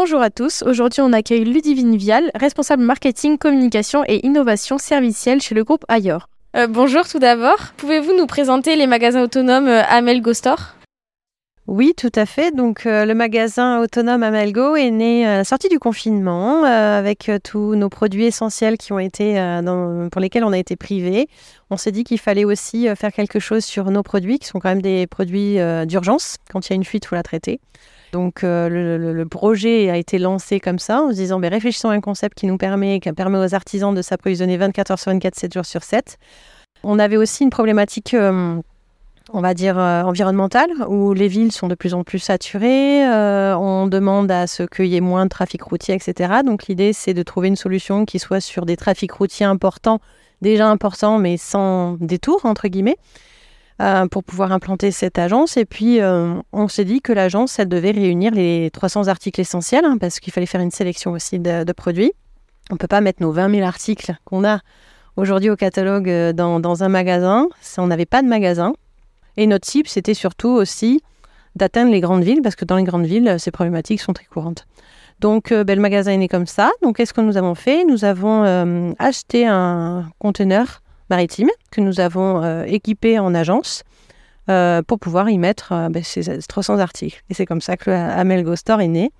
Bonjour à tous, aujourd'hui on accueille Ludivine Vial, responsable marketing, communication et innovation servicielle chez le groupe Ayor. Euh, bonjour tout d'abord. Pouvez-vous nous présenter les magasins autonomes euh, Amelgo Store? Oui, tout à fait. Donc, euh, le magasin autonome Amelgo est né à la sortie du confinement avec tous nos produits essentiels qui ont été pour lesquels on a été privé. On s'est dit qu'il fallait aussi faire quelque chose sur nos produits qui sont quand même des produits d'urgence quand il y a une fuite, il faut la traiter. Donc le, projet a été lancé comme ça en se disant ben, réfléchissons à un concept qui nous permet, qui permet aux artisans de s'approvisionner 24 heures sur 24, 7 jours sur 7. On avait aussi une problématique, euh, on va dire, euh, environnementale, où les villes sont de plus en plus saturées. Euh, on demande à ce qu'il y ait moins de trafic routier, etc. Donc l'idée, c'est de trouver une solution qui soit sur des trafics routiers importants, déjà importants, mais sans détour, entre guillemets. Pour pouvoir implanter cette agence. Et puis, on s'est dit que l'agence, elle devait réunir les 300 articles essentiels, hein, parce qu'il fallait faire une sélection aussi de, produits. On ne peut pas mettre nos 20 000 articles qu'on a aujourd'hui au catalogue euh, dans, un magasin. On n'avait pas de magasin. Et notre cible, c'était surtout aussi d'atteindre les grandes villes, parce que dans les grandes villes, ces problématiques sont très courantes. Donc, euh, le magasin est né comme ça. Donc, qu'est-ce que nous avons fait? Nous avons euh, acheté un conteneur maritime que nous avons équipé en agence pour pouvoir y mettre ben, ces 300 articles. Et c'est comme ça que Amelgo Store est né,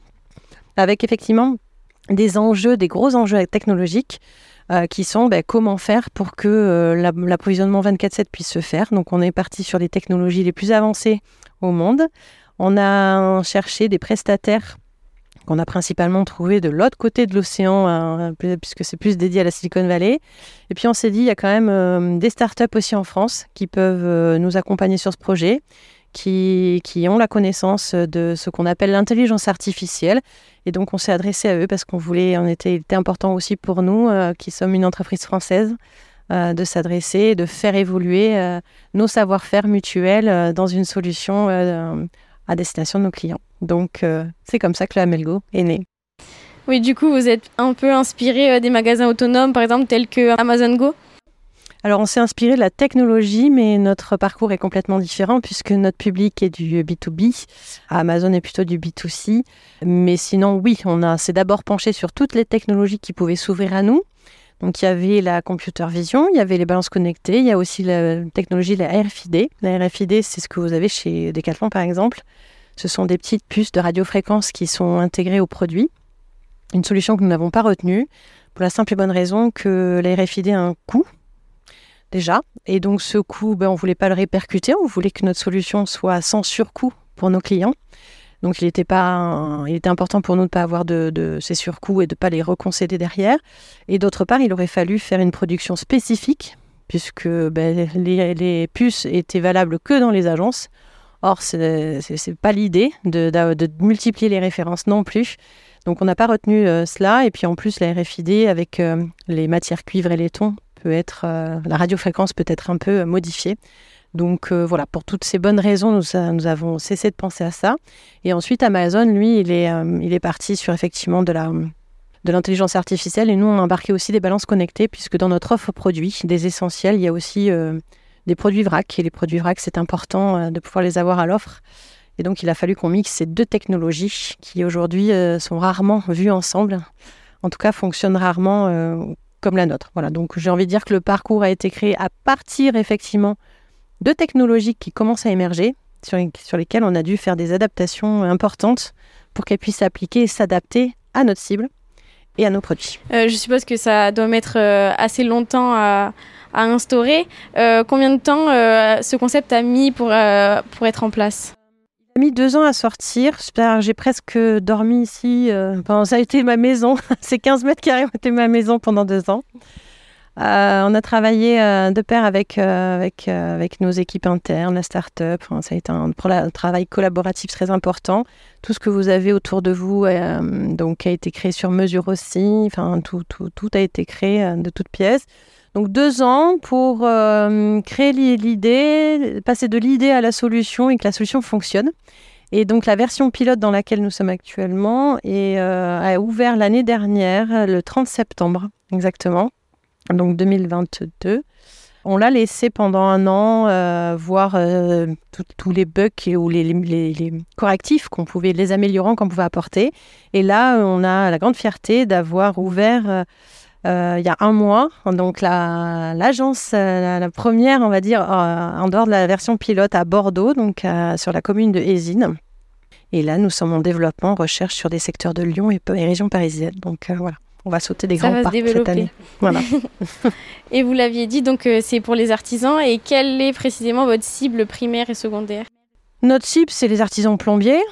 avec effectivement des enjeux, des gros enjeux technologiques euh, qui sont ben, comment faire pour que euh, l'approvisionnement 24/7 puisse se faire. Donc on est parti sur les technologies les plus avancées au monde. On a cherché des prestataires qu'on a principalement trouvé de l'autre côté de l'océan, hein, puisque c'est plus dédié à la Silicon Valley. Et puis on s'est dit, il y a quand même euh, des startups aussi en France qui peuvent nous accompagner sur ce projet qui, ont la connaissance de ce qu'on appelle l'intelligence artificielle. Et donc, on s'est adressé à eux parce qu'on voulait, on était, il était important aussi pour nous, euh, qui sommes une entreprise française, euh, de s'adresser, de faire évoluer euh, nos savoir-faire mutuels dans une solution à destination de nos clients. Donc, c'est comme ça que la Melgo est née. Oui, du coup, vous êtes un peu inspiré des magasins autonomes, par exemple, tels que Amazon Go? Alors, on s'est inspiré de la technologie, mais notre parcours est complètement différent puisque notre public est du B2B. Amazon est plutôt du B2C. Mais sinon, oui, on a, s'est d'abord penché sur toutes les technologies qui pouvaient s'ouvrir à nous. Donc, il y avait la computer vision, il y avait les balances connectées, il y a aussi la technologie la RFID. La RFID, c'est ce que vous avez chez Decathlon, par exemple. Ce sont des petites puces de radiofréquence qui sont intégrées au produit. Une solution que nous n'avons pas retenue pour la simple et bonne raison que la RFID a un coût déjà. Et donc ce coût, ben, on ne voulait pas le répercuter, on voulait que notre solution soit sans surcoût pour nos clients. Donc il était, pas, il était important pour nous de ne pas avoir de, ces surcoûts et de ne pas les reconcéder derrière. Et d'autre part, il aurait fallu faire une production spécifique, puisque ben, les, puces étaient valables que dans les agences. Or, ce n'est pas l'idée de, multiplier les références non plus. Donc on n'a pas retenu euh, cela. Et puis en plus, la RFID, avec euh, les matières cuivre et laiton, peut être, euh, la radiofréquence peut être un peu modifiée. Donc euh, voilà, pour toutes ces bonnes raisons, nous, avons cessé de penser à ça. Et ensuite, Amazon, lui, il est, il est parti sur effectivement de la de l'intelligence artificielle et nous, on a embarqué aussi des balances connectées puisque dans notre offre produit, des essentiels, il y a aussi des produits vrac. Et les produits vrac, c'est important de pouvoir les avoir à l'offre. Et donc, il a fallu qu'on mixe ces deux technologies qui aujourd'hui sont rarement vues ensemble. En tout cas, fonctionnent rarement comme la nôtre. Voilà, donc j'ai envie de dire que le parcours a été créé à partir effectivement de technologies qui commencent à émerger, sur, sur lesquelles on a dû faire des adaptations importantes pour qu'elles puissent s'appliquer et s'adapter à notre cible et à nos produits. Euh, je suppose que ça doit mettre euh, assez longtemps à, instaurer. Euh, combien de temps ce concept a mis pour, pour être en place? Mis deux ans à sortir. J'ai presque dormi ici. Ça a été ma maison. Ces 15 mètres carrés ont été ma maison pendant deux ans. Euh, on a travaillé euh, de pair avec, avec, avec nos équipes internes, la start-up. ça a été un, travail collaboratif très important. Tout ce que vous avez autour de vous donc, a été créé sur mesure aussi. Enfin, tout, tout, tout a été créé de toutes pièces. Donc deux ans pour créer l'idée, passer de l'idée à la solution et que la solution fonctionne. Et donc la version pilote dans laquelle nous sommes actuellement est, a ouvert l'année dernière, le 30 septembre exactement, donc 2022. On l'a laissé pendant un an euh, voir euh, tous les bugs ou les, correctifs qu'on pouvait, les améliorants qu'on pouvait apporter. Et là, on a la grande fierté d'avoir ouvert euh, il y a un mois, donc l'agence, la, première, on va dire, en dehors de la version pilote à Bordeaux, donc sur la commune de Hésine. Et là, nous sommes en développement, recherche sur des secteurs de Lyon et, et région parisienne. Donc voilà on va sauter des grands pas cette année. Voilà. et vous l'aviez dit, donc euh, c'est pour les artisans. Et quelle est précisément votre cible primaire et secondaire? Notre cible, c'est les artisans plombiers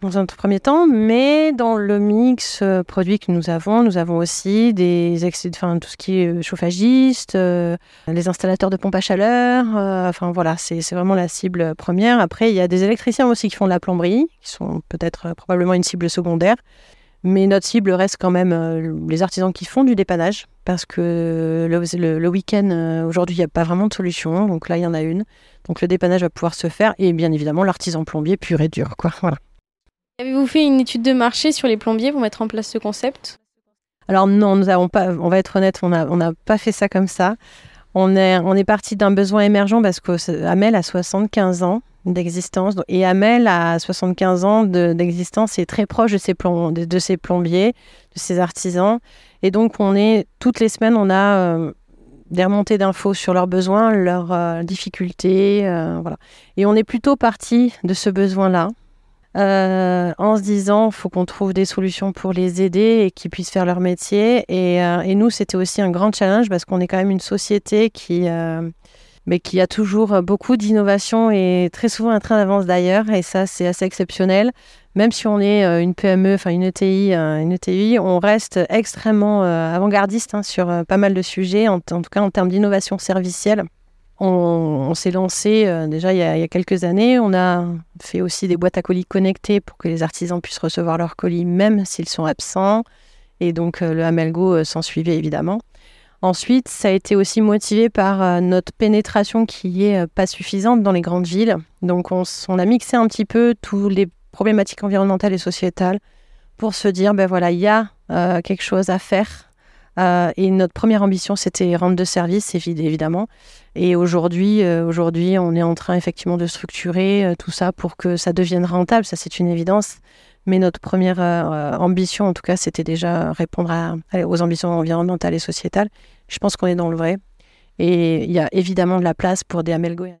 dans un premier temps, mais dans le mix euh, produit que nous avons, nous avons aussi des enfin tout ce qui est euh, chauffagiste, les installateurs de pompes à chaleur, enfin voilà, c'est vraiment la cible première. Après, il y a des électriciens aussi qui font de la plomberie, qui sont peut-être probablement une cible secondaire. Mais notre cible reste quand même euh, les artisans qui font du dépannage, parce que le, week-end, euh, aujourd'hui, il n'y a pas vraiment de solution. Donc là, il y en a une. Donc le dépannage va pouvoir se faire. Et bien évidemment, l'artisan plombier pur et dur. Quoi. Voilà. Avez-vous fait une étude de marché sur les plombiers pour mettre en place ce concept? Alors non, nous avons pas, on va être honnête, on n'a pas fait ça comme ça. On est, on est parti d'un besoin émergent parce que Amel a 75 ans d'existence. Et Amel a 75 ans d'existence et est très proche de ses, de, ses, plombiers, de ses artisans. Et donc, on est, toutes les semaines, on a euh, des remontées d'infos sur leurs besoins, leurs euh, difficultés. Euh, voilà. Et on est plutôt parti de ce besoin-là. en se disant, faut qu'on trouve des solutions pour les aider et qu'ils puissent faire leur métier. Et nous, c'était aussi un grand challenge parce qu'on est quand même une société qui, mais qui a toujours euh, beaucoup d'innovation et très souvent un train d'avance d'ailleurs. Et ça, c'est assez exceptionnel. Même si on est euh, une PME, enfin une ETI, euh, une ETI, on reste extrêmement avant-gardiste hein, sur pas mal de sujets, en, tout cas en termes d'innovation servicielle. On, s'est lancé déjà il y, a, quelques années. On a fait aussi des boîtes à colis connectées pour que les artisans puissent recevoir leurs colis même s'ils sont absents. Et donc le Amelgo s'en suivait évidemment. Ensuite, ça a été aussi motivé par euh, notre pénétration qui est euh, pas suffisante dans les grandes villes. Donc, on, a mixé un petit peu toutes les problématiques environnementales et sociétales pour se dire, ben voilà, il y a euh, quelque chose à faire. et notre première ambition, c'était rendre de service, évidemment. Et aujourd'hui, aujourd'hui, on est en train effectivement de structurer tout ça pour que ça devienne rentable. Ça, c'est une évidence. Mais notre première euh, ambition, en tout cas, c'était déjà répondre aux ambitions environnementales et sociétales. Je pense qu'on est dans le vrai. Et il y a évidemment de la place pour des amelgoïens.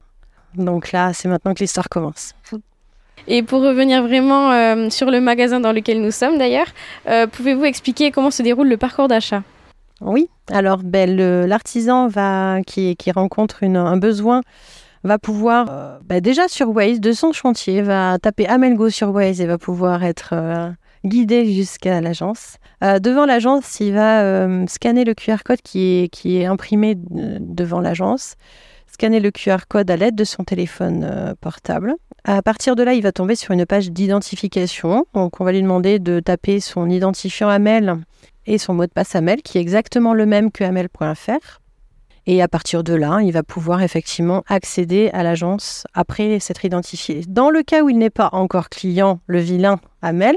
Donc là, c'est maintenant que l'histoire commence. Et pour revenir vraiment euh, sur le magasin dans lequel nous sommes d'ailleurs, euh, pouvez-vous expliquer comment se déroule le parcours d'achat? Oui, alors ben, l'artisan qui, qui rencontre un besoin va pouvoir, euh, bah, déjà sur Waze, de son chantier, va taper Amelgo sur Waze et va pouvoir être euh, guidé jusqu'à l'agence. Euh, devant l'agence, il va scanner le QR code qui est, qui est imprimé devant l'agence, scanner le QR code à l'aide de son téléphone portable. À partir de là, il va tomber sur une page d'identification. Donc, on va lui demander de taper son identifiant Amel et son mot de passe Amel, qui est exactement le même que Amel.fr. Et à partir de là, il va pouvoir effectivement accéder à l'agence après s'être identifié. Dans le cas où il n'est pas encore client, le vilain Amel,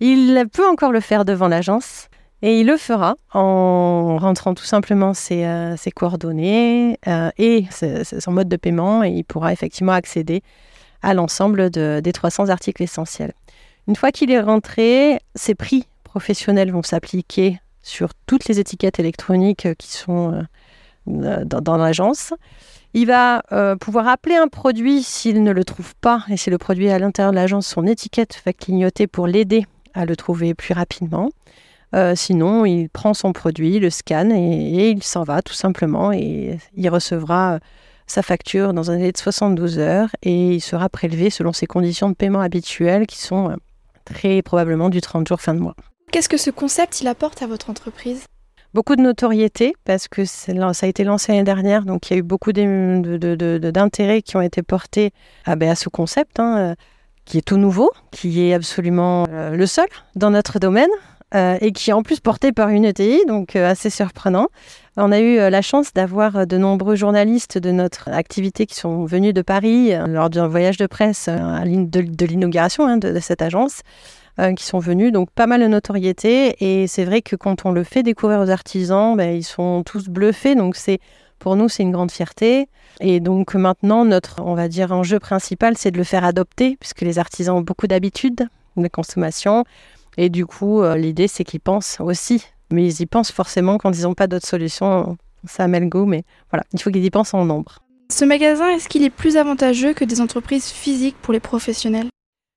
il peut encore le faire devant l'agence. Et il le fera en rentrant tout simplement ses, euh, coordonnées euh, et son mode de paiement et il pourra effectivement accéder à l'ensemble des 300 articles essentiels. Une fois qu'il est rentré, ses prix professionnels vont s'appliquer sur toutes les étiquettes électroniques qui sont euh, dans, l'agence. Il va euh, pouvoir appeler un produit s'il ne le trouve pas et si le produit est à l'intérieur de l'agence, son étiquette va clignoter pour l'aider à le trouver plus rapidement. Euh, sinon, il prend son produit, le scanne et, il s'en va tout simplement et il recevra sa facture dans un délai de 72 heures et il sera prélevé selon ses conditions de paiement habituelles qui sont très probablement du 30 jours fin de mois. Qu'est-ce que ce concept il apporte à votre entreprise? Beaucoup de notoriété parce que ça a été lancé l'année dernière, donc il y a eu beaucoup d'intérêts qui ont été portés à, ben, à ce concept, hein, euh, qui est tout nouveau, qui est absolument euh, le seul dans notre domaine. Euh, et qui est en plus porté par une ETI, donc assez surprenant. On a eu la chance d'avoir de nombreux journalistes de notre activité qui sont venus de Paris lors d'un voyage de presse de, l'inauguration hein, de, cette agence qui sont venus, donc pas mal de notoriété. Et c'est vrai que quand on le fait découvrir aux artisans, ben, ils sont tous bluffés. Donc c'est pour nous, c'est une grande fierté. Et donc maintenant, notre, on va dire, enjeu principal, c'est de le faire adopter, puisque les artisans ont beaucoup d'habitudes de consommation. Et du coup, euh, l'idée, c'est qu'ils pensent aussi. Mais ils y pensent forcément quand ils n'ont pas d'autres solutions. Ça go, mais voilà, il faut qu'ils y pensent en nombre. Ce magasin, est-ce qu'il est plus avantageux que des entreprises physiques pour les professionnels?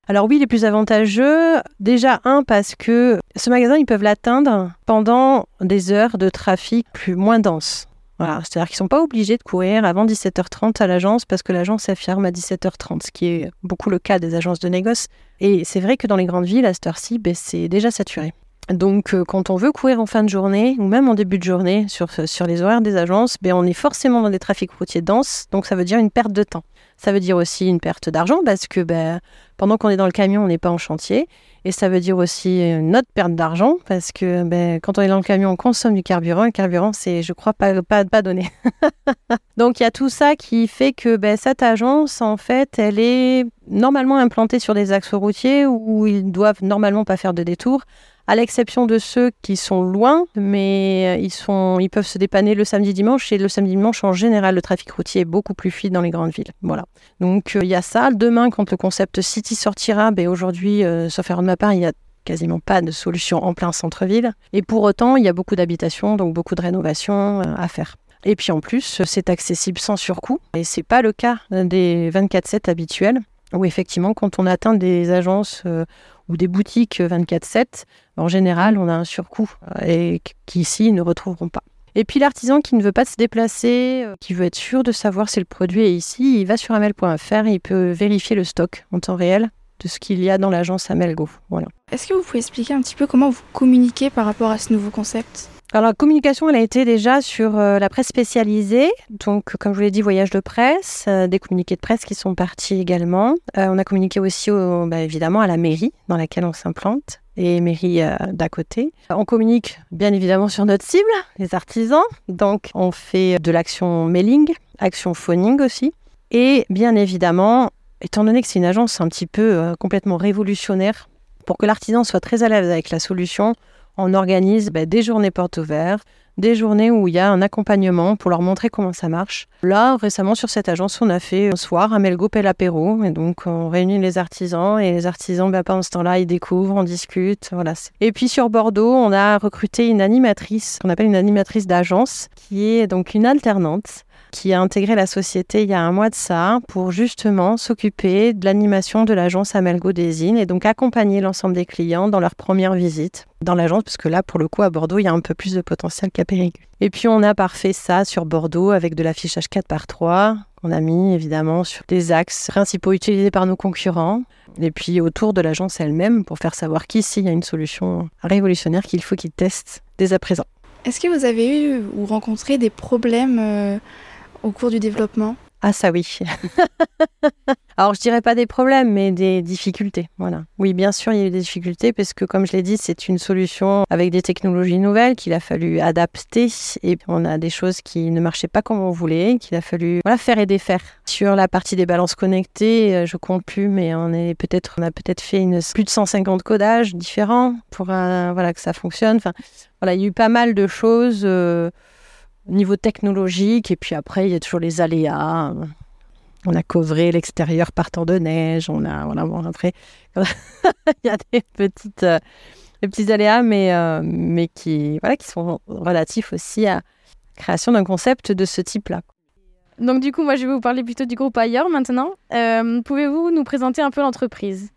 Alors oui, il est plus avantageux. Déjà, un, parce que ce magasin, ils peuvent l'atteindre pendant des heures de trafic plus moins denses. C'est-à-dire qu'ils ne sont pas obligés de courir avant 17h30 à l'agence parce que l'agence ferme à 17h30, ce qui est beaucoup le cas des agences de négoce. Et c'est vrai que dans les grandes villes, à cette heure-ci, ben, c'est déjà saturé. Donc, euh, quand on veut courir en fin de journée ou même en début de journée sur, sur les horaires des agences, ben, on est forcément dans des trafics routiers denses, donc ça veut dire une perte de temps. Ça veut dire aussi une perte d'argent parce que ben, pendant qu'on est dans le camion, on n'est pas en chantier. Et ça veut dire aussi une autre perte d'argent parce que ben, quand on est dans le camion, on consomme du carburant. Le carburant, c'est, je crois, pas, pas, pas donné. Donc il y a tout ça qui fait que ben, cette agence, en fait, elle est normalement implantée sur des axes routiers où ils doivent normalement pas faire de détour à l'exception de ceux qui sont loin, mais ils, sont, ils peuvent se dépanner le samedi dimanche. Et le samedi dimanche, en général, le trafic routier est beaucoup plus fluide dans les grandes villes. Voilà. Donc euh, il y a ça. Demain, quand le concept City sortira, ben, aujourd'hui, euh, sauf erreur de ma part, il y a quasiment pas de solution en plein centre-ville. Et pour autant, il y a beaucoup d'habitations, donc beaucoup de rénovations euh, à faire. Et puis en plus, c'est accessible sans surcoût. Et c'est pas le cas des 24-7 habituels, où effectivement, quand on atteint des agences ou des boutiques 24-7, en général, on a un surcoût euh, et qu'ici, ils ne retrouveront pas. Et puis l'artisan qui ne veut pas se déplacer, euh, qui veut être sûr de savoir si le produit est ici, il va sur amel.fr et il peut vérifier le stock en temps réel de ce qu'il y a dans l'agence Amelgo. Voilà. Est-ce que vous pouvez expliquer un petit peu comment vous communiquez par rapport à ce nouveau concept? Alors la communication, elle a été déjà sur euh, la presse spécialisée, donc comme je vous l'ai dit, voyage de presse, des communiqués de presse qui sont partis également. on a communiqué aussi bah, évidemment à la mairie dans laquelle on s'implante, et mairie euh, d'à côté. On communique bien évidemment sur notre cible, les artisans. Donc on fait de l'action mailing, action phoning aussi. Et bien évidemment, étant donné que c'est une agence un petit peu euh, complètement révolutionnaire, pour que l'artisan soit très à l'aise avec la solution, on organise bah, des journées portes ouvertes, des journées où il y a un accompagnement pour leur montrer comment ça marche. Là, récemment, sur cette agence, on a fait un soir un Melgo l'apéro. Et donc, on réunit les artisans et les artisans, ben, pendant ce temps-là, ils découvrent, on discute. Voilà. Et puis, sur Bordeaux, on a recruté une animatrice, qu'on appelle une animatrice d'agence, qui est donc une alternante qui a intégré la société il y a un mois de ça pour justement s'occuper de l'animation de l'agence Amelgo Design et donc accompagner l'ensemble des clients dans leur première visite dans l'agence, parce que là, pour le coup, à Bordeaux, il y a un peu plus de potentiel qu'à Périgueux. Et puis, on a parfait ça sur Bordeaux avec de l'affichage 4 par 3 qu'on a mis évidemment sur des axes principaux utilisés par nos concurrents. Et puis autour de l'agence elle-même pour faire savoir qu'ici, il y a une solution révolutionnaire qu'il faut qu'ils testent dès à présent. Est-ce que vous avez eu ou rencontré des problèmes euh, au cours du développement ah ça oui. Alors je dirais pas des problèmes, mais des difficultés. Voilà. Oui, bien sûr, il y a eu des difficultés parce que, comme je l'ai dit, c'est une solution avec des technologies nouvelles qu'il a fallu adapter et on a des choses qui ne marchaient pas comme on voulait, qu'il a fallu faire et défaire. Sur la partie des balances connectées, euh, je compte plus, mais on a peut-être fait plus de 150 codages différents pour voilà que ça fonctionne. Voilà, il y a eu pas mal de choses. Euh, niveau technologique, et puis après, il y a toujours les aléas. On a couvré l'extérieur partant de neige, on a, voilà, bon, après, il y a des petites, euh, des petits aléas, mais, euh, mais qui, voilà, qui sont relatifs aussi à la création d'un concept de ce type-là. Donc du coup, moi, je vais vous parler plutôt du groupe Ailleurs maintenant. Euh, pouvez-vous nous présenter un peu l'entreprise?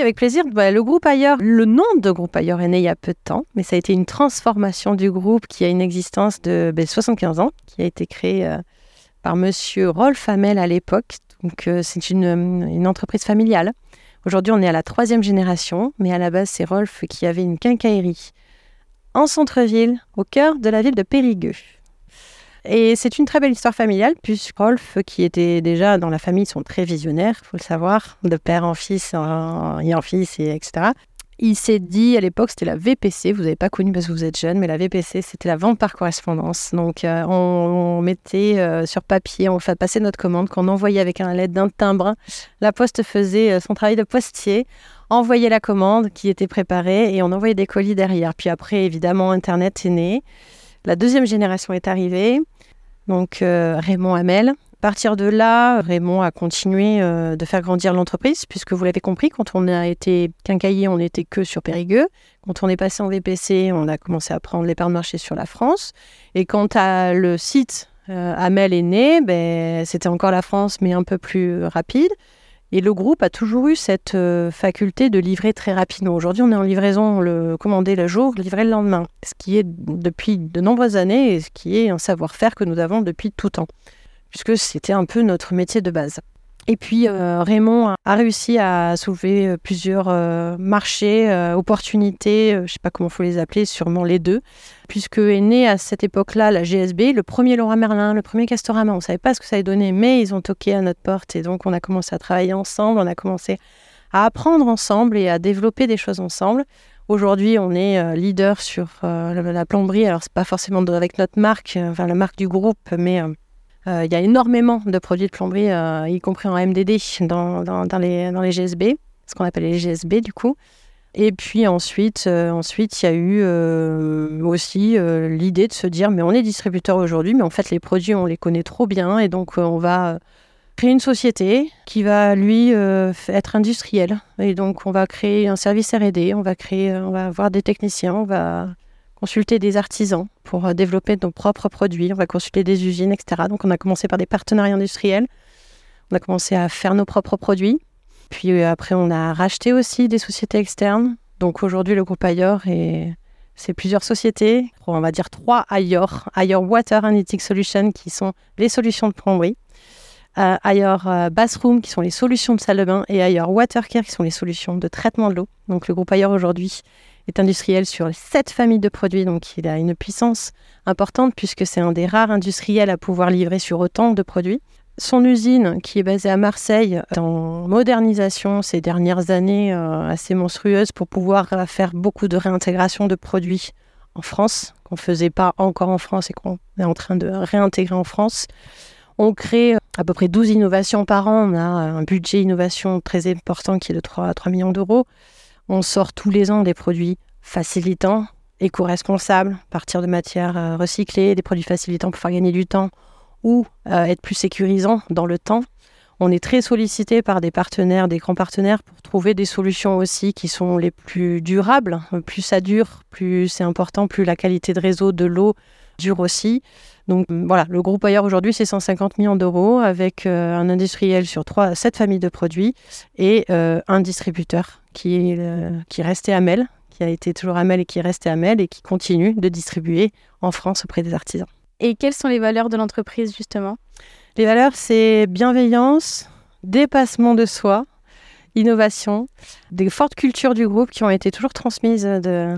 Avec plaisir. Bah, le groupe Ailleurs, le nom de groupe Ailleurs est né il y a peu de temps, mais ça a été une transformation du groupe qui a une existence de 75 ben, ans, qui a été créé euh, par monsieur Rolf Hamel à l'époque. Donc euh, c'est une, une, entreprise familiale. Aujourd'hui, on est à la troisième génération, mais à la base, c'est Rolf qui avait une quincaillerie en centre-ville, au cœur de la ville de Périgueux. Et c'est une très belle histoire familiale, puisque Rolf, qui était déjà dans la famille, sont très visionnaires, il faut le savoir, de père en fils et en fils, et etc. Il s'est dit, à l'époque, c'était la VPC, vous n'avez pas connu parce que vous êtes jeune, mais la VPC, c'était la vente par correspondance. Donc, euh, on, mettait euh, sur papier, on fait passer notre commande, qu'on envoyait avec un lettre d'un timbre. La poste faisait euh, son travail de postier, envoyait la commande qui était préparée et on envoyait des colis derrière. Puis après, évidemment, Internet est né. La deuxième génération est arrivée. Donc, Raymond Hamel, partir de là, Raymond a continué euh, de faire grandir l'entreprise, puisque vous l'avez compris, quand on a été quincaillier, on n'était que sur Périgueux. Quand on est passé en VPC, on a commencé à prendre les parts de marché sur la France. Et quand à le site euh, Amel est né, ben, c'était encore la France, mais un peu plus rapide. Et le groupe a toujours eu cette euh, faculté de livrer très rapidement. Aujourd'hui, on est en livraison, le commander le jour, livrer le lendemain, ce qui est depuis de nombreuses années et ce qui est un savoir-faire que nous avons depuis tout temps puisque c'était un peu notre métier de base. Et puis euh, Raymond a réussi à soulever euh, plusieurs euh, marchés, opportunités, je ne sais pas comment faut les appeler, sûrement les deux, puisque est né à cette époque-là la GSB, le premier Laura Merlin, le premier Castorama. On ne savait pas ce que ça allait donner, mais ils ont toqué à notre porte et donc on a commencé à travailler ensemble, on a commencé à apprendre ensemble et à développer des choses ensemble. Aujourd'hui, on est leader sur la plomberie. Alors, c'est pas forcément avec notre marque, enfin la marque du groupe, mais euh, il y a énormément de produits de plomberie, euh, y compris en MDD, dans, dans, les, dans les GSB, ce qu'on appelle les GSB du coup. Et puis ensuite, euh, ensuite il y a eu aussi l'idée de se dire, mais on est distributeur aujourd'hui, mais en fait les produits on les connaît trop bien et donc on va créer une société qui va lui être industrielle. Et donc on va créer un service R&D, on va créer, on va avoir des techniciens, on va consulter des artisans pour euh, développer nos propres produits, on va consulter des usines, etc. Donc on a commencé par des partenariats industriels, on a commencé à faire nos propres produits, puis euh, après on a racheté aussi des sociétés externes. Donc aujourd'hui le groupe Ayor c'est plusieurs sociétés, on va dire trois Ayor, Ayor Water Analytic Solutions qui sont les solutions de plomberie, euh, Ayor euh, Bathroom qui sont les solutions de salle de bain. Et Ayor Water Care qui sont les solutions de traitement de l'eau. Donc le groupe Ayor aujourd'hui est industriel sur sept familles de produits, donc il a une puissance importante puisque c'est un des rares industriels à pouvoir livrer sur autant de produits. Son usine, qui est basée à Marseille, est en modernisation ces dernières années euh, assez monstrueuse pour pouvoir faire beaucoup de réintégration de produits en France, qu'on ne faisait pas encore en France et qu'on est en train de réintégrer en France. On crée à peu près 12 innovations par an. On a un budget innovation très important qui est de 3 à 3 millions d'euros. On sort tous les ans des produits facilitants, éco-responsables, partir de matières euh, recyclées, des produits facilitants pour faire gagner du temps ou euh, être plus sécurisants dans le temps. On est très sollicité par des partenaires, des grands partenaires, pour trouver des solutions aussi qui sont les plus durables. Plus ça dure, plus c'est important, plus la qualité de réseau de l'eau dure aussi. Donc voilà, le groupe ailleurs aujourd'hui, c'est 150 millions d'euros avec euh, un industriel sur 3 7 familles de produits et un distributeur qui, est, qui restait à Mel, qui a été toujours à Mel et qui est resté à Mel et qui continue de distribuer en France auprès des artisans. Et quelles sont les valeurs de l'entreprise justement? Les valeurs, c'est bienveillance, dépassement de soi, innovation, des fortes cultures du groupe qui ont été toujours transmises de,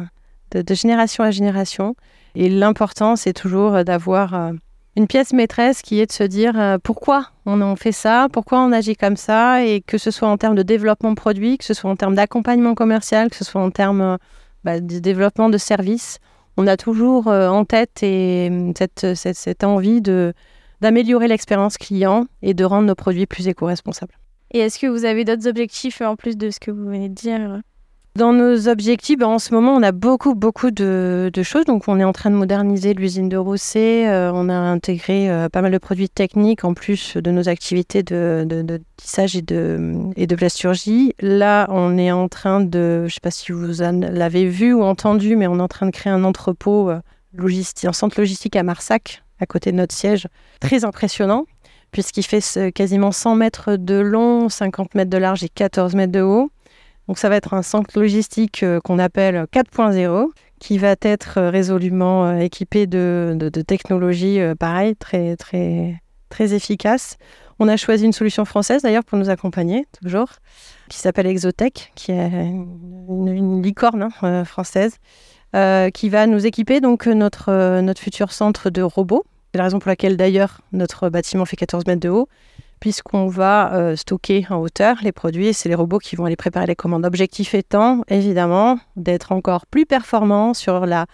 de génération à génération. Et l'important, c'est toujours d'avoir euh, une pièce maîtresse qui est de se dire euh, pourquoi on en fait ça, pourquoi on agit comme ça, et que ce soit en termes de développement de produits, que ce soit en termes d'accompagnement commercial, que ce soit en termes euh, bah, de développement de services, on a toujours euh, en tête et, cette, cette, cette envie de d'améliorer l'expérience client et de rendre nos produits plus éco-responsables. Et est-ce que vous avez d'autres objectifs en plus de ce que vous venez de dire dans nos objectifs, ben, en ce moment, on a beaucoup, beaucoup de, choses. Donc, on est en train de moderniser l'usine de Rousset. Euh, on a intégré euh, pas mal de produits techniques en plus de nos activités de, tissage et de, et plasturgie. Là, on est en train de, je ne sais pas si vous l'avez vu ou entendu, mais on est en train de créer un entrepôt euh, logistique, un centre logistique à Marsac, à côté de notre siège. Très impressionnant puisqu'il fait quasiment 100 mètres de long, 50 mètres de large et 14 mètres de haut. Donc ça va être un centre logistique euh, qu'on appelle 4.0 qui va être euh, résolument euh, équipé de, technologies pareil, très, très, très efficaces. On a choisi une solution française d'ailleurs pour nous accompagner, toujours, qui s'appelle Exotech, qui est une, licorne hein, française, qui va nous équiper donc notre, notre futur centre de robots. C'est la raison pour laquelle d'ailleurs notre bâtiment fait 14 mètres de haut puisqu'on va euh, stocker en hauteur les produits. C'est les robots qui vont aller préparer les commandes. L'objectif étant, évidemment, d'être encore plus performant sur la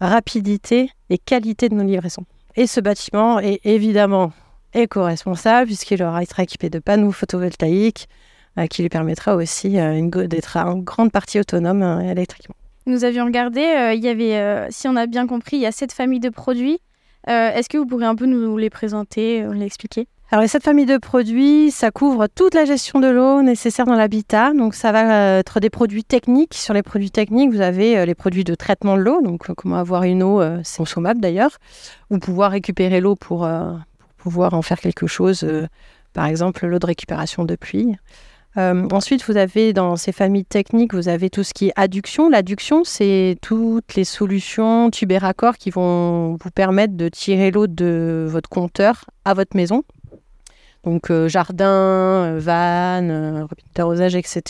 rapidité et qualité de nos livraisons. Et ce bâtiment est évidemment éco-responsable puisqu'il aura été équipé de panneaux photovoltaïques euh, qui lui permettra aussi euh, d'être en grande partie autonome électriquement. Nous avions regardé, il y avait, si on a bien compris, il y a sept familles de produits. Est-ce que vous pourriez un peu nous les présenter, l'expliquer? Alors, cette famille de produits, ça couvre toute la gestion de l'eau nécessaire dans l'habitat. Donc, ça va euh, être des produits techniques. Sur les produits techniques, vous avez euh, les produits de traitement de l'eau. Donc, euh, comment avoir une eau, consommable d'ailleurs, ou pouvoir récupérer l'eau pour, pouvoir en faire quelque chose. par exemple, l'eau de récupération de pluie. ensuite, vous avez dans ces familles techniques, vous avez tout ce qui est adduction. L'adduction, c'est toutes les solutions tubes qui vont vous permettre de tirer l'eau de votre compteur à votre maison donc euh, jardin, euh, vanne, euh, d'arrosage, etc.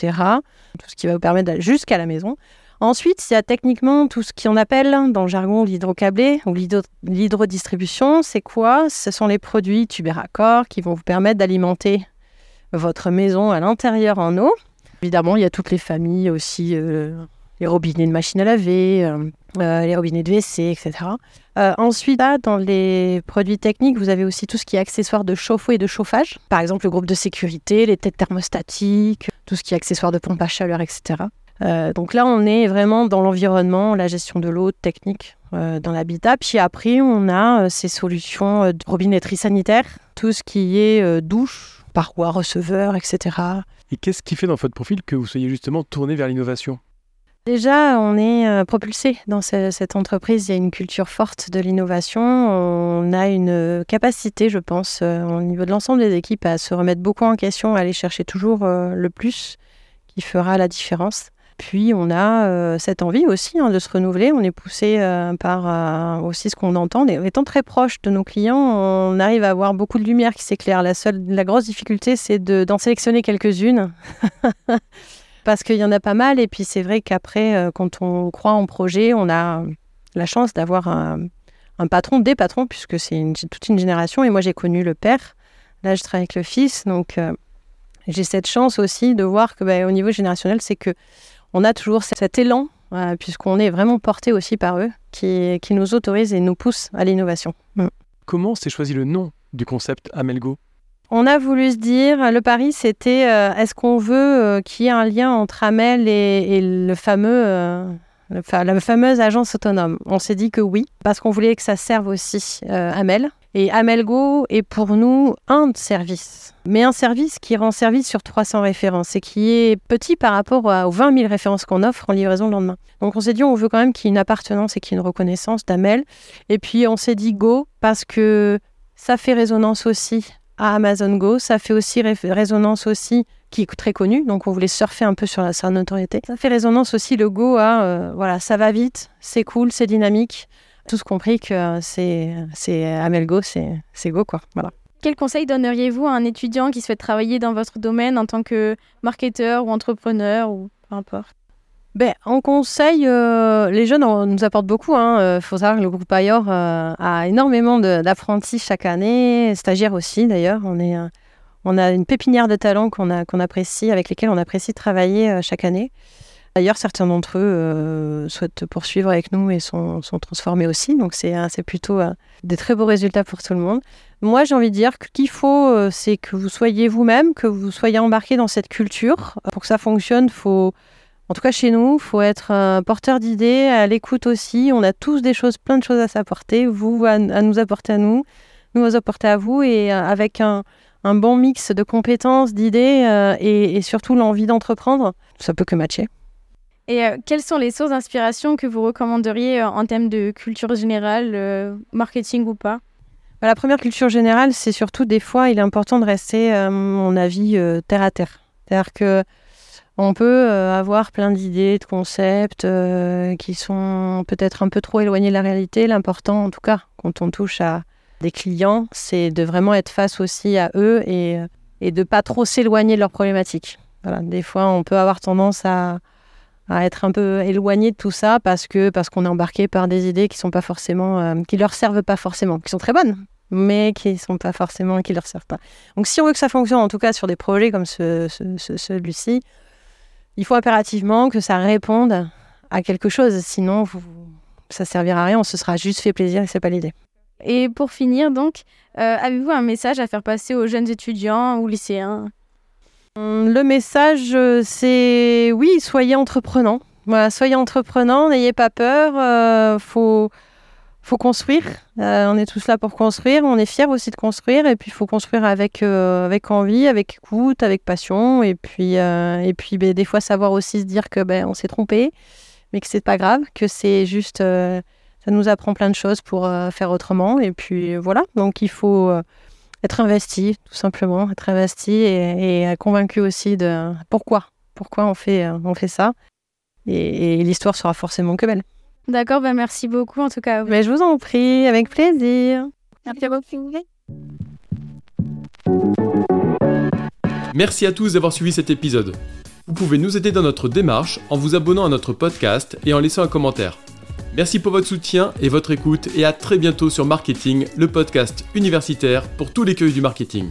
Tout ce qui va vous permettre d'aller jusqu'à la maison. Ensuite, il y a techniquement tout ce qu'on appelle dans le jargon l'hydrocablé ou l'hydrodistribution. C'est quoi? Ce sont les produits raccords qui vont vous permettre d'alimenter votre maison à l'intérieur en eau. Évidemment, il y a toutes les familles aussi, les robinets de machine à laver, les robinets de WC, etc. Euh, ensuite, dans les produits techniques, vous avez aussi tout ce qui est accessoires de chauffe-eau et de chauffage. Par exemple, le groupe de sécurité, les têtes thermostatiques, tout ce qui est accessoires de pompe à chaleur, etc. Euh, donc là, on est vraiment dans l'environnement, la gestion de l'eau technique euh, dans l'habitat. Puis après, on a ces solutions de robinetterie sanitaire, tout ce qui est douche, parois, receveur, etc. Et qu'est-ce qui fait dans votre profil que vous soyez justement tourné vers l'innovation? Déjà, on est euh, propulsé dans cette entreprise. Il y a une culture forte de l'innovation. On a une capacité, je pense, euh, au niveau de l'ensemble des équipes, à se remettre beaucoup en question, à aller chercher toujours euh, le plus qui fera la différence. Puis on a cette envie aussi hein, de se renouveler. On est poussé par aussi ce qu'on entend. étant très proche de nos clients, on arrive à avoir beaucoup de lumière qui s'éclaire. La seule, la grosse difficulté, c'est d'en sélectionner quelques-unes. parce qu'il y en a pas mal. Et puis c'est vrai qu'après, euh, quand on croit en projet, on a la chance d'avoir un, patron, des patrons, puisque c'est toute une génération. Et moi, j'ai connu le père. Là, je travaille avec le fils. Donc, euh, j'ai cette chance aussi de voir que, bah, au niveau générationnel, c'est que on a toujours cet élan, euh, puisqu'on est vraiment porté aussi par eux, qui, qui nous autorise et nous pousse à l'innovation. Mm. Comment s'est choisi le nom du concept Amelgo? On a voulu se dire, le pari, c'était euh, est-ce qu'on veut euh, qu'il y ait un lien entre Amel et, le fameux, euh, la fameuse agence autonome On s'est dit que oui, parce qu'on voulait que ça serve aussi Amel. Et Amelgo est pour nous un service, mais un service qui rend service sur 300 références et qui est petit par rapport aux 20 000 références qu'on offre en livraison le lendemain. Donc on s'est dit, on veut quand même qu'il y ait une appartenance et qu'il y ait une reconnaissance d'Amel. Et puis on s'est dit go parce que ça fait résonance aussi à Amazon Go. Ça fait aussi résonance aussi, qui est très connu, donc on voulait surfer un peu sur la sa notoriété. Ça fait résonance aussi le Go à, euh, voilà, ça va vite, c'est cool, c'est dynamique. Tous compris que c'est, c'est Amelgo, c'est, c'est Go, quoi. Voilà. Quel conseil donneriez-vous à un étudiant qui souhaite travailler dans votre domaine en tant que marketeur ou entrepreneur ou peu importe? Ben, en conseil, euh, les jeunes nous apportent beaucoup. Il hein. euh, faut savoir que le groupe Ayor euh, a énormément d'apprentis chaque année, stagiaires aussi d'ailleurs. On, on a une pépinière de talents qu'on apprécie, avec lesquels on apprécie travailler chaque année. D'ailleurs, certains d'entre eux souhaitent poursuivre avec nous et sont, transformés aussi. Donc, c'est plutôt des très beaux résultats pour tout le monde. Moi, j'ai envie de dire qu'il faut, c'est que vous soyez vous-même, que vous soyez embarqué dans cette culture. Pour que ça fonctionne, il faut en tout cas, chez nous, il faut être un porteur d'idées, à l'écoute aussi. On a tous des choses, plein de choses à s'apporter. Vous, à, nous apporter à nous, nous à apporter à vous. Et euh, avec un, bon mix de compétences, d'idées euh, et, surtout l'envie d'entreprendre, ça peut que matcher. Et euh, quelles sont les sources d'inspiration que vous recommanderiez en termes de culture générale, marketing ou pas? Bah, La première culture générale, c'est surtout des fois, il est important de rester, à mon avis, terre à terre. C'est-à-dire que on peut euh, avoir plein d'idées, de concepts euh, qui sont peut-être un peu trop éloignés de la réalité. L'important, en tout cas, quand on touche à des clients, c'est de vraiment être face aussi à eux et, euh, et de pas trop s'éloigner de leurs problématiques. Voilà, des fois, on peut avoir tendance à, être un peu éloigné de tout ça parce que parce qu'on est embarqué par des idées qui sont pas forcément, qui leur servent pas forcément, qui sont très bonnes, mais qui ne sont pas forcément, qui leur servent pas. Donc si on veut que ça fonctionne, en tout cas sur des projets comme ce, celui-ci, il faut impérativement que ça réponde à quelque chose. Sinon, vous, ça servira à rien. On se sera juste fait plaisir et c'est pas l'idée. Et pour finir, donc, euh, avez-vous un message à faire passer aux jeunes étudiants ou lycéens? Hum, Le message, euh, c'est oui, soyez entreprenants. Voilà, soyez entreprenants, n'ayez pas peur. Euh, faut faut construire. Euh, on est tous là pour construire. On est fiers aussi de construire. Et puis, il faut construire avec, euh, avec envie, avec écoute, avec passion. Et puis, euh, et puis ben, des fois, savoir aussi se dire que ben, on s'est trompé, mais que c'est pas grave, que c'est juste. ça nous apprend plein de choses pour faire autrement. Et puis, voilà. Donc, il faut être investi, tout simplement. Être investi et, convaincu aussi de pourquoi. Pourquoi on fait, on fait ça. et l'histoire sera forcément que belle. D'accord, ben merci beaucoup en tout cas. Mais je vous en prie, avec plaisir. Merci beaucoup. Merci à tous d'avoir suivi cet épisode. Vous pouvez nous aider dans notre démarche en vous abonnant à notre podcast et en laissant un commentaire. Merci pour votre soutien et votre écoute et à très bientôt sur Marketing, le podcast universitaire pour tous les cueils du marketing.